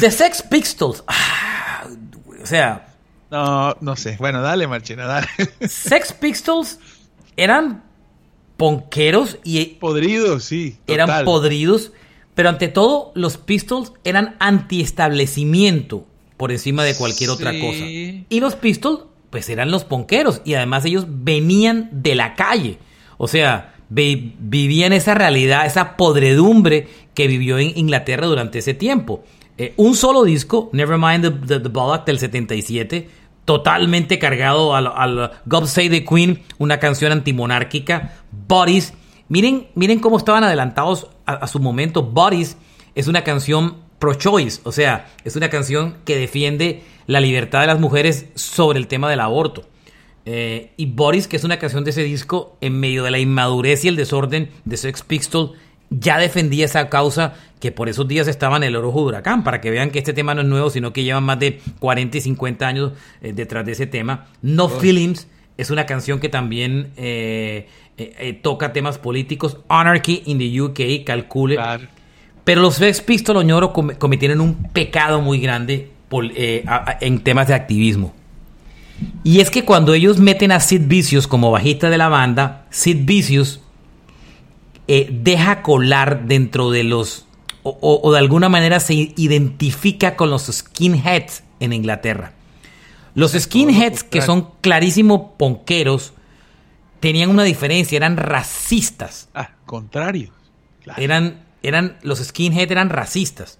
The Sex Pistols. Ah, o sea. No, no sé. Bueno, dale, Marchena, dale. Sex Pistols eran ponqueros y... Podridos, sí. Eran podridos, pero ante todo los Pistols eran antiestablecimiento por encima de cualquier otra cosa. Y los Pistols, pues eran los ponqueros y además ellos venían de la calle. O sea, vivían esa realidad, esa podredumbre que vivió en Inglaterra durante ese tiempo. Eh, un solo disco, Nevermind the, the, the del 77, totalmente cargado al, al God Save the Queen, una canción antimonárquica. Bodies, miren, miren cómo estaban adelantados a, su momento. Bodies es una canción pro-choice, o sea, es una canción que defiende la libertad de las mujeres sobre el tema del aborto. Eh, y Boris, que es una canción de ese disco, en medio de la inmadurez y el desorden de Sex Pistols, ya defendía esa causa que por esos días estaba en el ojo de huracán, para que vean que este tema no es nuevo, sino que llevan más de 40 y 50 años eh, detrás de ese tema. No Feelings es una canción que también eh, eh, toca temas políticos. Anarchy in the UK, calcule. Pero los Sex Pistols, Oñoro, cometieron un pecado muy grande en temas de activismo. Y es que cuando ellos meten a Sid Vicious como bajista de la banda, Sid Vicious eh, deja colar dentro de los, o, de alguna manera se identifica con los skinheads en Inglaterra. Los skinheads, que son clarísimos ponqueros, tenían una diferencia, eran racistas. Ah, contrario. Eran, eran, los skinheads eran racistas.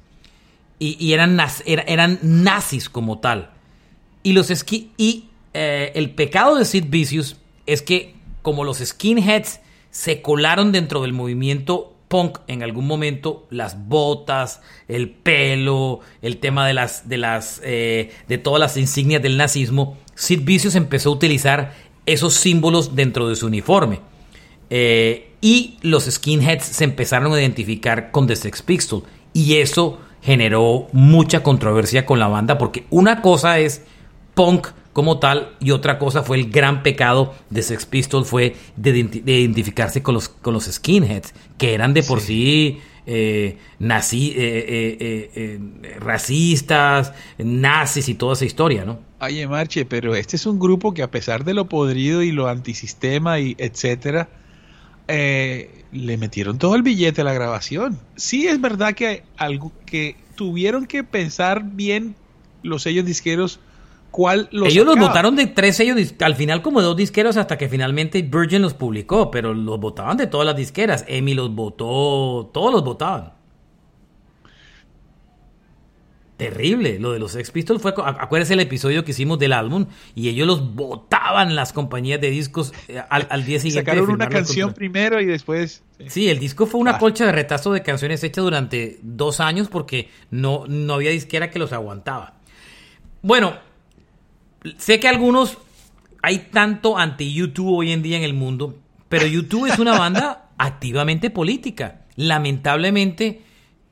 Y, eran, eran nazis como tal. Y los y eh, el pecado de Sid Vicious es que como los skinheads se colaron dentro del movimiento punk en algún momento las botas, el pelo, el tema de las de las eh, de todas las insignias del nazismo. Sid Vicious empezó a utilizar esos símbolos dentro de su uniforme eh, y los skinheads se empezaron a identificar con The Sex Pistols y eso generó mucha controversia con la banda porque una cosa es punk como tal y otra cosa fue el gran pecado de Sex Pistols fue de, identificarse con los, con los skinheads que eran de por sí, eh, nazi, eh, eh, racistas, nazis y toda esa historia, ¿no? Oye, Marche, pero este es un grupo que a pesar de lo podrido y lo antisistema y etcétera, le metieron todo el billete a la grabación. Sí es verdad que algo que tuvieron que pensar bien los sellos disqueros ellos los votaron de tres sellos, al final como dos disqueros hasta que finalmente Virgin los publicó, pero los votaban de todas las disqueras. Emi los votó, todos los votaban. Terrible, lo de los Sex Pistols fue, acuérdense el episodio que hicimos del álbum y ellos los votaban las compañías de discos eh, al, día siguiente. Sacaron una canción primero y después. Sí. el disco fue una ah. colcha de retazo de canciones hechas durante dos años porque no, no había disquera que los aguantaba. Bueno, sé que algunos hay tanto anti-YouTube hoy en día en el mundo, pero YouTube es una banda activamente política. Lamentablemente,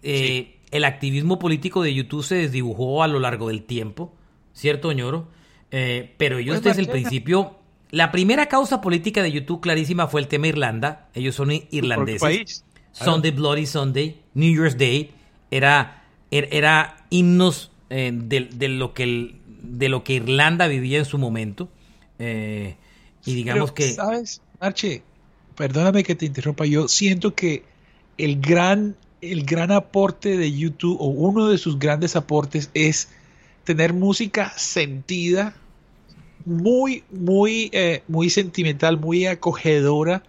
eh, el activismo político de YouTube se desdibujó a lo largo del tiempo, ¿cierto, ñoro? Eh, pero ellos Pues, desde el principio, la primera causa política de YouTube clarísima fue el tema Irlanda. Ellos son irlandeses. país. Sunday Bloody Sunday, New Year's Day, era, er- era himnos eh, de, de lo que el- de lo que Irlanda vivía en su momento. Eh, y digamos Pero, que ¿Sabes, Marche? Perdóname que te interrumpa. Yo siento que el gran, el gran aporte de YouTube, o uno de sus grandes aportes, es tener música sentida, muy, muy, eh, muy sentimental, muy acogedora,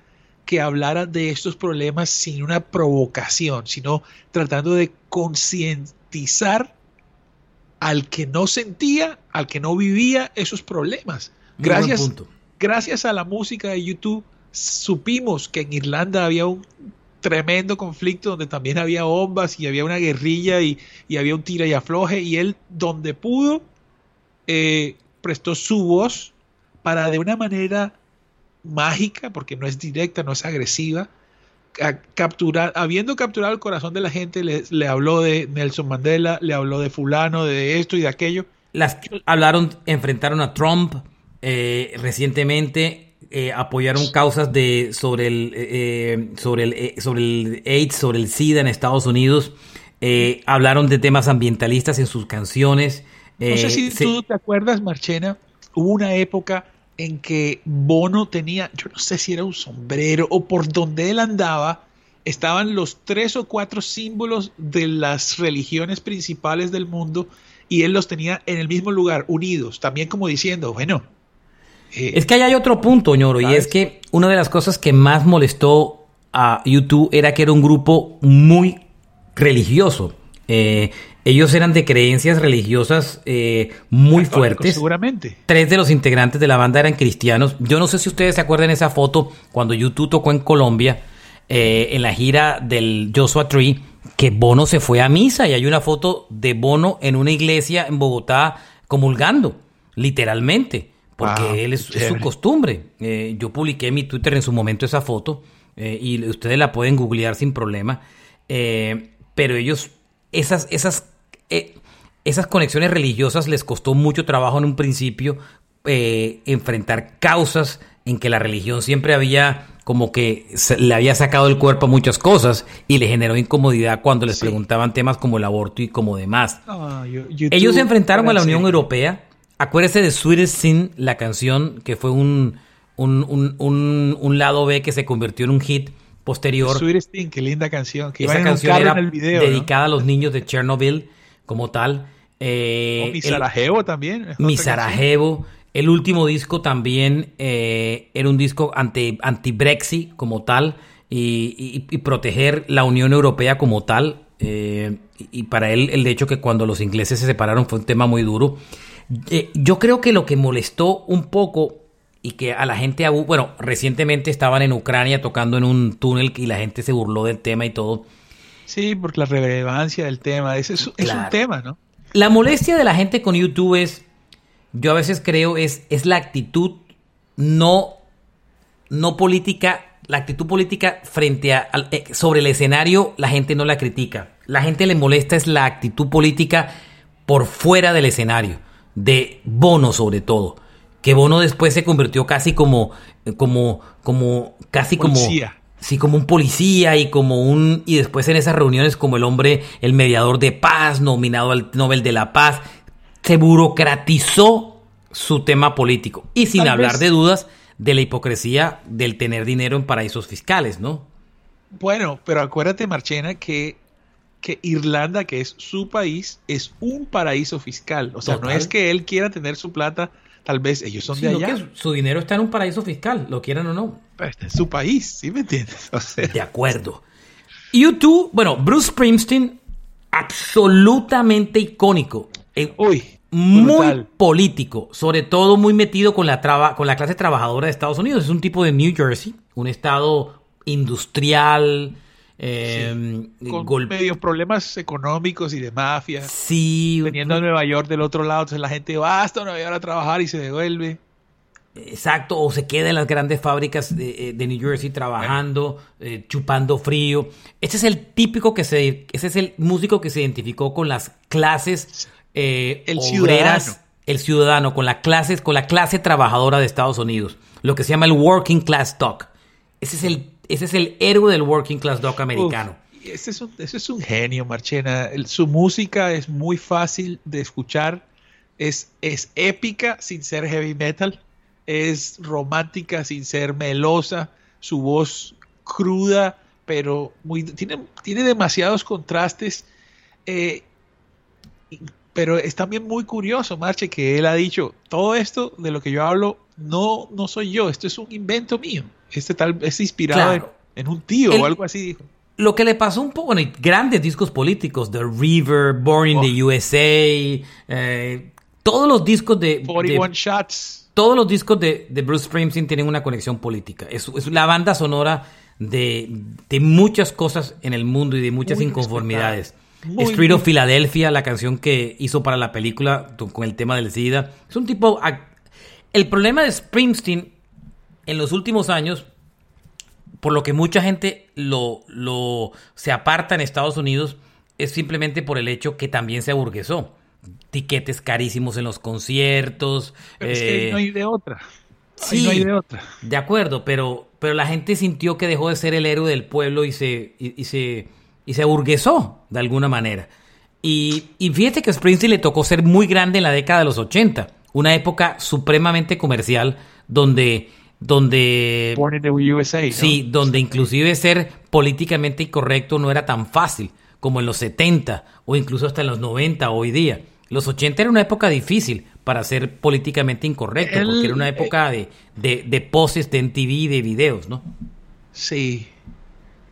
que hablara de estos problemas sin una provocación, sino tratando de concientizar al que no sentía, al que no vivía esos problemas. Gracias, gracias a la música de YouTube supimos que en Irlanda había un tremendo conflicto donde también había bombas y había una guerrilla y, y había un tira y afloje y él donde pudo eh, prestó su voz para de una manera mágica, porque no es directa, no es agresiva, ca- capturar, habiendo capturado el corazón de la gente, le, le habló de Nelson Mandela, le habló de fulano, de esto y de aquello. Las hablaron, enfrentaron a Trump eh, recientemente, eh, apoyaron causas de sobre el eh, eh, sobre el sobre el AIDS, sobre el SIDA en Estados Unidos, hablaron de temas ambientalistas en sus canciones. No sé si se- tú te acuerdas, Marchena, hubo una época en que Bono tenía, yo no sé si era un sombrero o por donde él andaba, estaban los tres o cuatro símbolos de las religiones principales del mundo y él los tenía en el mismo lugar, unidos, también como diciendo, bueno, eh, Es que ahí hay otro punto, ñoro, y es que una de las cosas que más molestó a YouTube era que era un grupo muy religioso. Eh, ellos eran de creencias religiosas eh, muy católicos, fuertes. Seguramente. Tres de los integrantes de la banda eran cristianos. Yo no sé si ustedes se acuerdan esa foto cuando YouTube tocó en Colombia, eh, en la gira del Joshua Tree, que Bono se fue a misa y hay una foto de Bono en una iglesia en Bogotá comulgando, literalmente, porque Wow, él es, su costumbre. Eh, yo publiqué en mi Twitter en su momento esa foto y ustedes la pueden googlear sin problema. Pero ellos, esas, esas, eh, esas conexiones religiosas les costó mucho trabajo en un principio eh, enfrentar causas en que la religión siempre había como que le había sacado el cuerpo a muchas cosas y le generó incomodidad cuando les Sí. preguntaban temas como el aborto y como demás. YouTube, Ellos se enfrentaron a la Unión Europea. Acuérdese de Sweetest Sin, la canción que fue un, un, un- un- un lado B que se convirtió en un hit posterior. Sweetest Thing, qué linda canción. Que Esa canción era en el video, ¿no? dedicada a los niños de Chernobyl como tal. Eh, O Mi Sarajevo también. mi Sarajevo. El último disco también eh, era un disco anti- anti-Brexit como tal y, y- y proteger la Unión Europea como tal. eh, y, y para él el hecho que cuando los ingleses se separaron fue un tema muy duro. Eh, yo creo que lo que molestó un poco y que a la gente, bueno, recientemente estaban en Ucrania tocando en un túnel y la gente se burló del tema y todo. Sí, porque la relevancia del tema, es, es Claro. un tema, ¿no? La molestia de la gente con YouTube es, yo a veces creo, es, es la actitud no, no política, la actitud política frente a, al- eh, sobre el escenario, la gente no la critica. La gente le molesta es la actitud política por fuera del escenario, de Bono sobre todo. Que Bono después se convirtió casi como, como, como, casi Policía. como, sí, como un policía y como un, y después en esas reuniones como el hombre, el mediador de paz, nominado al Nobel de la Paz, se burocratizó su tema político. Y sin Tal hablar vez- de dudas de la hipocresía del tener dinero en paraísos fiscales, ¿no? Bueno, pero acuérdate, Marchena, que, que Irlanda, que es su país, es un paraíso fiscal. O sea, Total. no es que él quiera tener su plata, tal vez ellos son de allá. que su dinero está en un paraíso fiscal, lo quieran o no. pero este es su país, ¿sí me entiendes? O sea, De acuerdo. YouTube, bueno, Bruce Springsteen, absolutamente icónico. eh, uy, muy brutal. político, sobre todo muy metido con la, traba- con la clase trabajadora de Estados Unidos. Es un tipo de New Jersey, un estado industrial, eh, con gol- medios problemas económicos y de mafia. Sí, Teniendo a Nueva York del otro lado, entonces la gente va hasta Nueva York a trabajar y se devuelve. Exacto, o se queda en las grandes fábricas de, eh, New Jersey trabajando, eh, chupando frío. Ese es el típico que se, ese es el músico que se identificó con las clases eh, el obreras, ciudadano. el ciudadano, con la clase, con la clase trabajadora de Estados Unidos, lo que se llama el working class dog. Ese es el, ese es el héroe del working class dog americano. ese, es un, ese es un genio, Marchena. su música es muy fácil de escuchar, es, es épica sin ser heavy metal es romántica sin ser melosa, su voz cruda, pero muy, tiene, tiene demasiados contrastes. Eh, pero es también muy curioso, Marche, que él ha dicho, todo esto de lo que yo hablo no, no soy yo, esto es un invento mío. Este tal es inspirado en, un tío o algo así, dijo. Lo que le pasó un poco, en grandes discos políticos, The River, Born in the. USA, eh, todos los discos de... 41 Shots todos los discos de, Bruce Springsteen tienen una conexión política. Es, la banda sonora de, muchas cosas en el mundo y de muchas inconformidades. Street of Philadelphia, la canción que hizo para la película con el tema del SIDA. Es un tipo... El problema de Springsteen en los últimos años, por lo que mucha gente lo, lo se aparta en Estados Unidos, es simplemente por el hecho que también se aburguesó tiquetes carísimos en los conciertos. es que no hay de otra. Sí, no hay de otra. De acuerdo, pero, pero la gente sintió que dejó de ser el héroe del pueblo y se, y, se, y se aburguesó de alguna manera. Y, y fíjate que a Springsteen le tocó ser muy grande en la década de los 80, una época supremamente comercial donde donde Born in the USA, sí, donde inclusive ser políticamente incorrecto no era tan fácil como en los 70 o incluso hasta en los 90 hoy día. Los 80 era una época difícil para ser políticamente incorrecto, porque era una eh, época de, de, de poses de MTV, de videos, ¿no? Sí.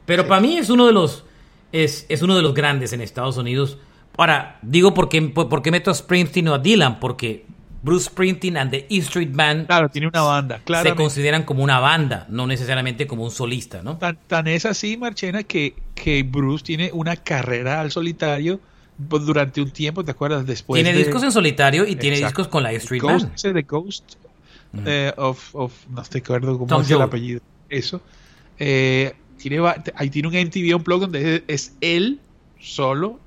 Pero para mí es uno de los es, es, uno de los grandes en Estados Unidos. Ahora, digo por qué, por qué meto a Springsteen o a Dylan, porque Bruce Springsteen and the E Street Band. Claro, tiene una banda, claro. Se consideran como una banda, no necesariamente como un solista, ¿no? Tan, es así, Marchena, que, que Bruce tiene una carrera al solitario durante un tiempo, ¿te acuerdas? Después tiene discos en solitario y tiene discos con la E Street Band. Ese de Ghost eh, of, of, no te acuerdo cómo es el apellido. Eso. Eh, tiene, ahí tiene un MTV Unplugged donde es él solo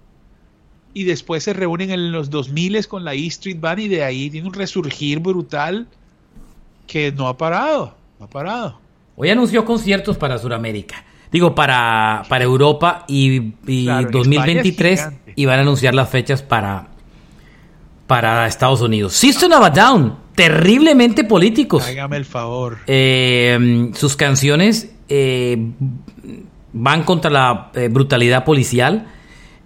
y después se reúnen en los 2000 con la E Street Band y de ahí tiene un resurgir brutal que no ha parado, no ha parado. Hoy anunció conciertos para Sudamérica, digo para, para Europa y, y 2023 y van a anunciar las fechas para, para Estados Unidos. System of a Down, terriblemente políticos. Hágame el favor. Eh, sus canciones eh, van contra la eh, brutalidad policial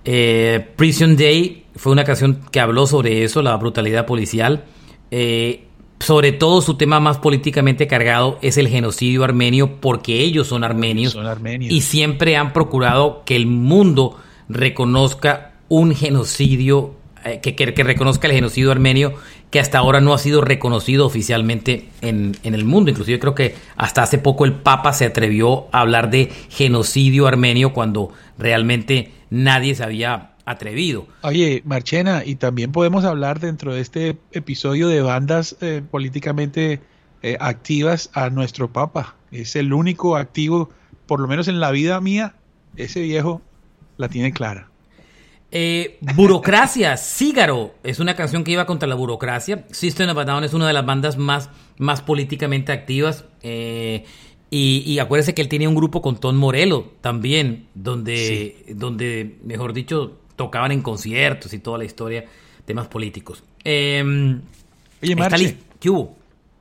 eh, Prison Day fue una canción que habló sobre eso, la brutalidad policial. Eh, sobre todo su tema más políticamente cargado es el genocidio armenio porque ellos son armenios, y siempre han procurado que el mundo reconozca un genocidio, eh, que, que, reconozca el genocidio armenio que hasta ahora no ha sido reconocido oficialmente en, en, el mundo. Inclusive creo que hasta hace poco el Papa se atrevió a hablar de genocidio armenio cuando realmente nadie se había atrevido. Oye, Marchena, y también podemos hablar dentro de este episodio de bandas eh, políticamente eh, activas a nuestro Papa. Es el único activo, por lo menos en la vida mía, ese viejo la tiene clara. Eh, burocracia, Cígaro, es una canción que iba contra la burocracia. System of a Down es una de las bandas más, más políticamente activas. Y, acuérdese que él tenía un grupo con Tom Morello también, donde, donde, mejor dicho, tocaban en conciertos y toda la historia, temas políticos. Eh, Oye, Marche, ¿qué hubo?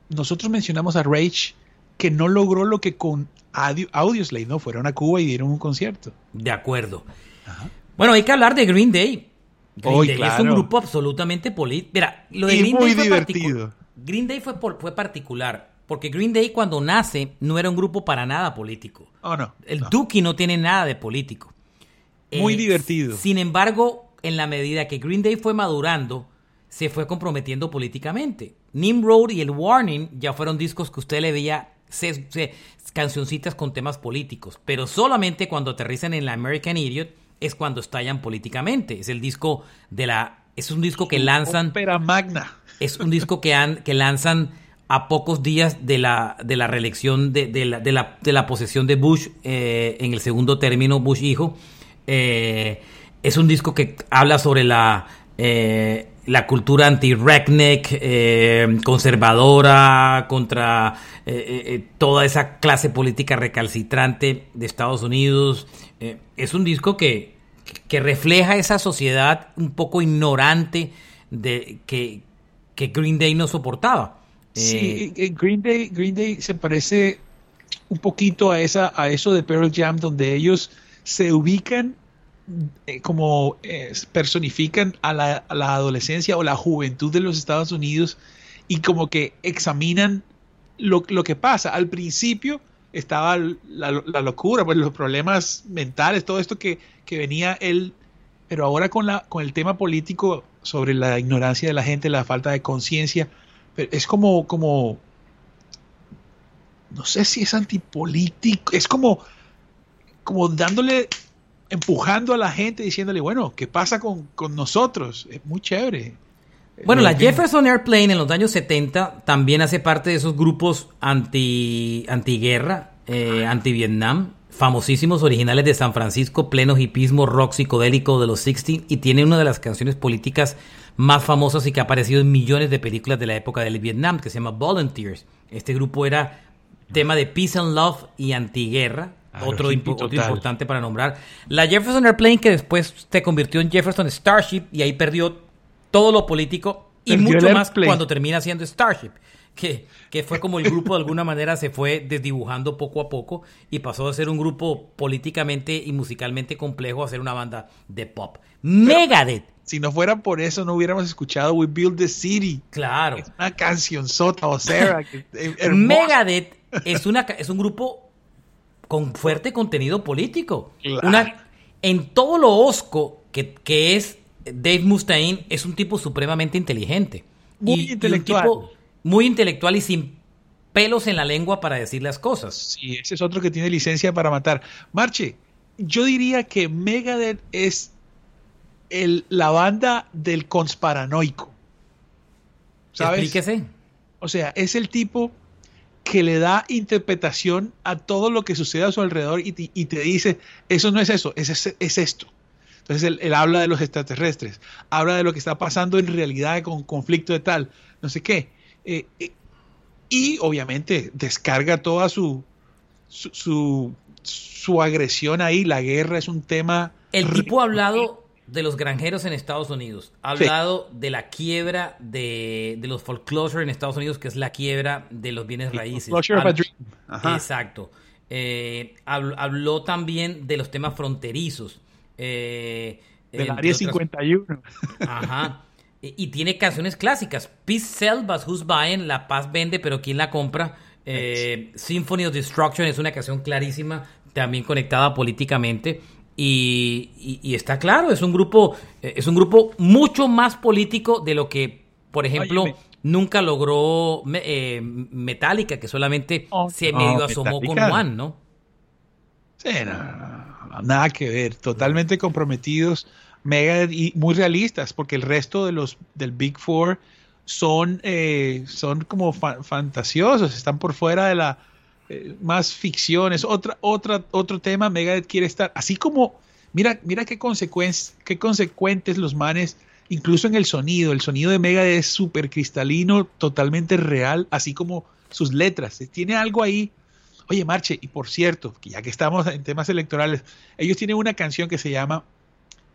Nosotros mencionamos a Rage que no logró lo que con Audioslave, ¿no? Fueron a Cuba y dieron un concierto. De acuerdo. Bueno, hay que hablar de Green Day. Green Day es un grupo absolutamente político. Mira, lo de Green Day fue divertido. Green Day fue, fue particular porque Green Day cuando nace no era un grupo para nada político. Oh, no. El Dookie no tiene nada de político. Muy eh, divertido. Sin embargo, en la medida que Green Day fue madurando, se fue comprometiendo políticamente. Nimrod y el Warning ya fueron discos que usted le veía cancioncitas con temas políticos, pero solamente cuando aterrizan en la American Idiot es cuando estallan políticamente. Es el disco de la es un disco que lanzan Opera magna. Es un disco que, han, que lanzan a pocos días de la, de la reelección, de, de, la, de, la, de la posesión de Bush eh, en el segundo término, Bush hijo. Eh, es un disco que habla sobre la, eh, la cultura anti-redneck, conservadora, contra toda esa clase política recalcitrante de Estados Unidos. es un disco que, que refleja esa sociedad un poco ignorante de, que, que Green Day no soportaba. Sí, eh, Green Day, Green Day se parece un poquito a esa, a eso de Pearl Jam, donde ellos se ubican eh, como eh, personifican a la, adolescencia o la juventud de los Estados Unidos y como que examinan lo, que pasa. Al principio estaba la, locura, pues los problemas mentales, todo esto que, que venía él, pero ahora con, la, con el tema político sobre la ignorancia de la gente, la falta de conciencia, es como, como, no sé si es antipolítico, es como, como dándole, empujando a la gente, diciéndole, bueno, ¿qué pasa con, nosotros? Es muy chévere. Bueno, la Jefferson Airplane en los años 70 también hace parte de esos grupos anti, antiguerra, eh, anti-Vietnam, famosísimos originales de San Francisco, pleno hipismo rock psicodélico de los 60 y tiene una de las canciones políticas más famosas y que ha aparecido en millones de películas de la época del Vietnam, que se llama Volunteers. Este grupo era tema de peace and love y antiguerra, otro, importante para nombrar. La Jefferson Airplane, que después se convirtió en Jefferson Starship y ahí perdió todo lo político y mucho más cuando termina siendo Starship. Que, que, fue como el grupo de alguna manera se fue desdibujando poco a poco y pasó de ser un grupo políticamente y musicalmente complejo a ser una banda de pop. Megadeth si no fuera por eso, no hubiéramos escuchado We Build the City. Claro. Es una canción sota o sea, Megadeth es, una, es un grupo con fuerte contenido político. Una, en todo lo osco que, que, es Dave Mustaine, es un tipo supremamente inteligente. Muy intelectual. muy intelectual y sin pelos en la lengua para decir las cosas. Sí, ese es otro que tiene licencia para matar. Marche, yo diría que Megadeth es la banda del consparanoico. ¿Sabes? Explíquese. O sea, es el tipo que le da interpretación a todo lo que sucede a su alrededor y te, dice, eso no es eso, es, es, esto. Entonces él, habla de los extraterrestres, habla de lo que está pasando en realidad con conflicto de tal, no sé qué. Eh, eh, y obviamente descarga toda su, su, su, agresión ahí. La guerra es un tema... El tipo ha hablado de los granjeros en Estados Unidos. Ha hablado de la quiebra de, los foreclosure en Estados Unidos, que es la quiebra de los bienes raíces. Exacto. Eh, habló, también de los temas fronterizos. Eh, Del área 51. Ajá. Y, tiene canciones clásicas. Peace sells, but who's buying? La paz vende, pero ¿quién la compra? Eh, Symphony of Destruction es una canción clarísima, también conectada políticamente. Y, está claro, es un grupo, eh, es un grupo mucho más político de lo que, por ejemplo, nunca logró eh, Metallica, que solamente oh, se medio asomó con Juan, ¿no? Sí, nada que ver, totalmente comprometidos, mega y muy realistas, porque el resto de los del Big Four son, eh, son como fantasiosos, están por fuera de la eh, más ficciones, otra, otra, otro tema, Megadeth quiere estar, así como, mira, mira qué, qué consecuentes los manes, incluso en el sonido, el sonido de Megadeth es súper cristalino, totalmente real, así como sus letras, tiene algo ahí. Oye, Marche, y por cierto, ya que estamos en temas electorales, ellos tienen una canción que se llama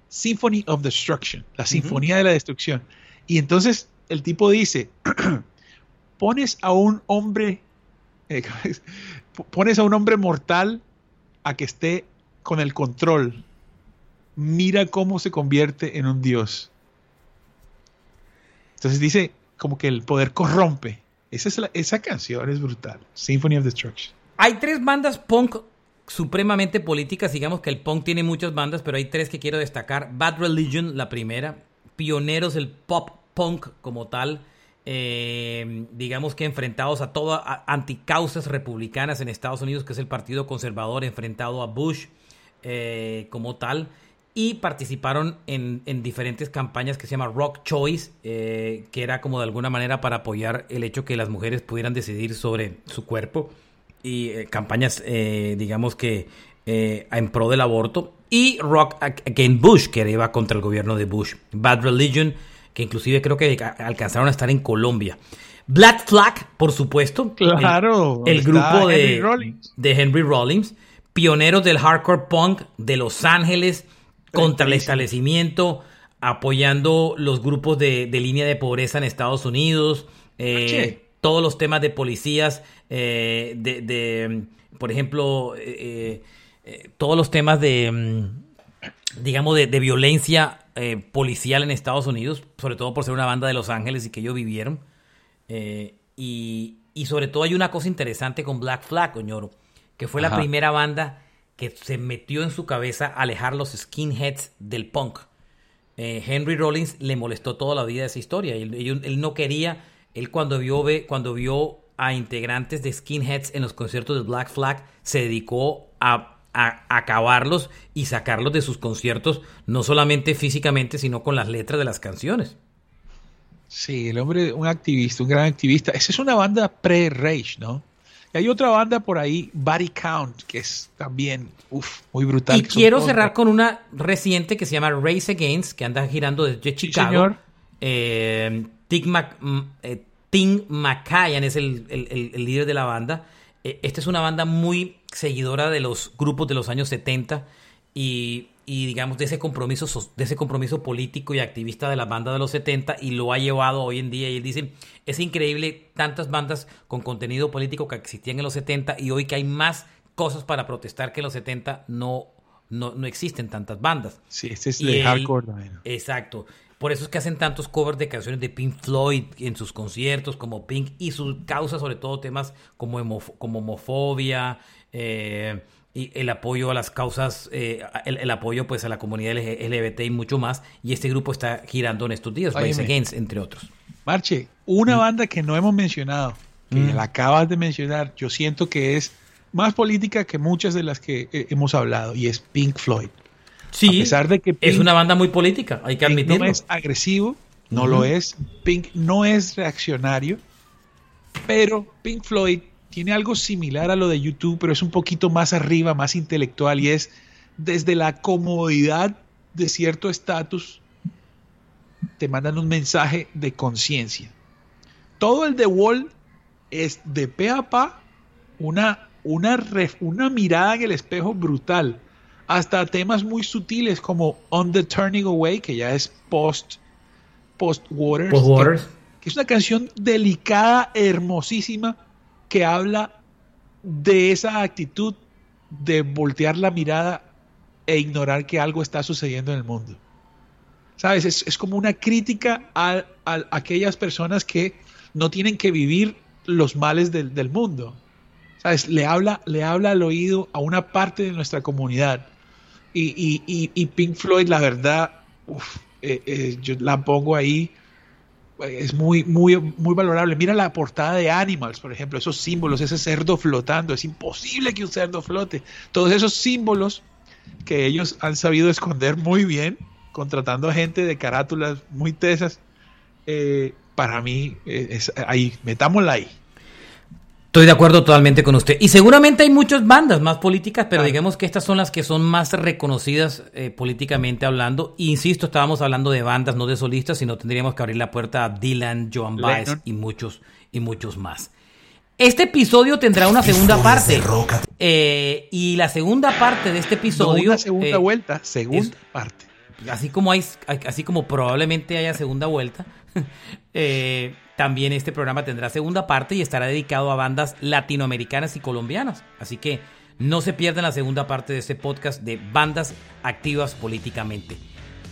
Symphony of Destruction, la Sinfonía de la Destrucción. Y entonces el tipo dice, pones a un hombre pones a un hombre mortal a que esté con el control. Mira cómo se convierte en un dios. Entonces dice como que el poder corrompe. Esa, es esa canción es brutal. Symphony of Destruction. Hay tres bandas punk supremamente políticas. Digamos que el punk tiene muchas bandas, pero hay tres que quiero destacar. Bad Religion, la primera. Pioneros del pop punk como tal. Eh, digamos que enfrentados a todas anticausas republicanas en Estados Unidos, que es el Partido Conservador enfrentado a Bush eh, como tal. y participaron en, diferentes campañas que se llama Rock Choice, eh, que era como de alguna manera para apoyar el hecho que las mujeres pudieran decidir sobre su cuerpo y eh, campañas, digamos que en pro del aborto y Rock Against Bush, que iba contra el gobierno de Bush, Bad Religion, que inclusive creo que alcanzaron a estar en Colombia. Black Flag, por supuesto. Claro. El, grupo de de Henry Rollins, pioneros del hardcore punk de Los Ángeles contra el establecimiento, apoyando los grupos de, línea de pobreza en Estados Unidos, eh, todos los temas de policías, eh, de, por ejemplo, eh, todos los temas de, mm, digamos, de, violencia policial en Estados Unidos, sobre todo por ser una banda de Los Ángeles y que ellos vivieron. y, y sobre todo hay una cosa interesante con Black Flag, Oñoro, que fue la primera banda que se metió en su cabeza alejar los skinheads del punk. Eh, Henry Rollins le molestó toda la vida esa historia. Él, él, no quería, él cuando vio, cuando vio a integrantes de skinheads en los conciertos de Black Flag, se dedicó a, acabarlos y sacarlos de sus conciertos, no solamente físicamente, sino con las letras de las canciones. Sí, el hombre, un activista, un gran activista. Esa es una banda pre-Rage, ¿no? Y hay otra banda por ahí, Body Count, que es también muy brutal. Y quiero cerrar con una reciente que se llama Race Against, que anda girando desde Chicago. señor. Eh, mm, eh, Tim, es el, líder de la banda. Eh, esta es una banda muy seguidora de los grupos de los años 70 y y digamos de ese compromiso de ese compromiso político y activista de la banda de los 70 y lo ha llevado hoy en día y él dice es increíble tantas bandas con contenido político que existían en los 70 y hoy que hay más cosas para protestar que en los 70 no no, no existen tantas bandas. Sí, este es de hardcore Exacto. Por eso es que hacen tantos covers de canciones de Pink Floyd en sus conciertos, como Pink, y su causa sobre todo temas como, como homofobia, eh, y el apoyo a las causas, eh, el, apoyo pues a la comunidad LGBT y mucho más. Y este grupo está girando en estos días, Rise Against, entre otros. Marche, una mm. banda que no hemos mencionado, que mm. la acabas de mencionar, yo siento que es más política que muchas de las que eh, hemos hablado, y es Pink Floyd. Sí, a pesar de que es una banda muy política, hay que admitirlo. No es agresivo, no lo es. Pink no es reaccionario, pero Pink Floyd tiene algo similar a lo de YouTube, pero es un poquito más arriba, más intelectual y es desde la comodidad de cierto estatus, te mandan un mensaje de conciencia. Todo el The Wall es de pe a pa una, una, una mirada en el espejo brutal, hasta temas muy sutiles como On the Turning Away, que ya es post, post Waters, que es una canción delicada, hermosísima, que habla de esa actitud de voltear la mirada e ignorar que algo está sucediendo en el mundo. ¿Sabes? Es, como una crítica a, aquellas personas que no tienen que vivir los males del, mundo. ¿Sabes? Le habla, le habla al oído a una parte de nuestra comunidad. Y, Pink Floyd, la verdad, eh, eh, yo la pongo ahí es muy, muy, muy valorable. Mira la portada de Animals, por ejemplo, esos símbolos, ese cerdo flotando. Es imposible que un cerdo flote. Todos esos símbolos que ellos han sabido esconder muy bien, contratando a gente de carátulas muy tesas. Eh, para mí, eh, ahí, metámosla ahí. Estoy de acuerdo totalmente con usted. Y seguramente hay muchas bandas más políticas, pero digamos que estas son las que son más reconocidas eh, políticamente hablando. Insisto, estábamos hablando de bandas, no de solistas, sino tendríamos que abrir la puerta a Dylan, Joan Baez y muchos, y muchos más. Este episodio tendrá una segunda parte. Eh, y la segunda parte de este episodio. una segunda eh, vuelta, segunda parte. Así como hay, así como probablemente haya segunda vuelta. eh, también este programa tendrá segunda parte y estará dedicado a bandas latinoamericanas y colombianas. Así que no se pierdan la segunda parte de este podcast de bandas activas políticamente.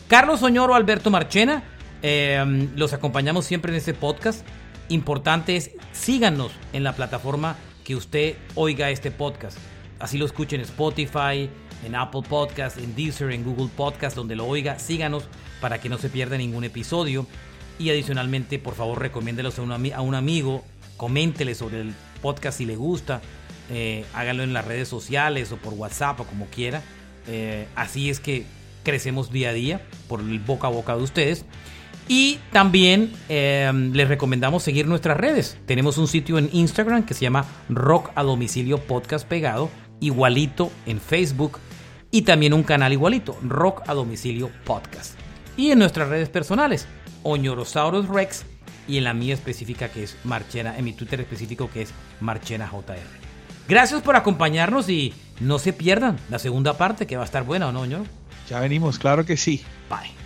Carlos Oñoro, Alberto Marchena, em, los acompañamos siempre en este podcast. Importante es síganos en la plataforma que usted oiga este podcast. Así lo escuchen en Spotify, en Apple Podcast, en Deezer, en Google Podcast, donde lo oiga. Síganos para que no se pierda ningún episodio. Y adicionalmente, por favor, recomiéndelo a un, amigo, coméntele sobre el podcast si le gusta, eh, hágalo en las redes sociales o por WhatsApp o como quiera. Eh, así es que crecemos día a día por el boca a boca de ustedes. Y también eh, les recomendamos seguir nuestras redes. Tenemos un sitio en Instagram que se llama Rock a Domicilio Podcast Pegado, igualito en Facebook y también un canal igualito, Rock a Domicilio Podcast. Y en nuestras redes personales, Oñorosaurus Rex y en la mía específica que es Marchena, en mi Twitter específico que es Marchena JR. Gracias por acompañarnos y no se pierdan la segunda parte que va a estar buena, ¿o no, ñoro? Ya venimos, claro que sí. Bye.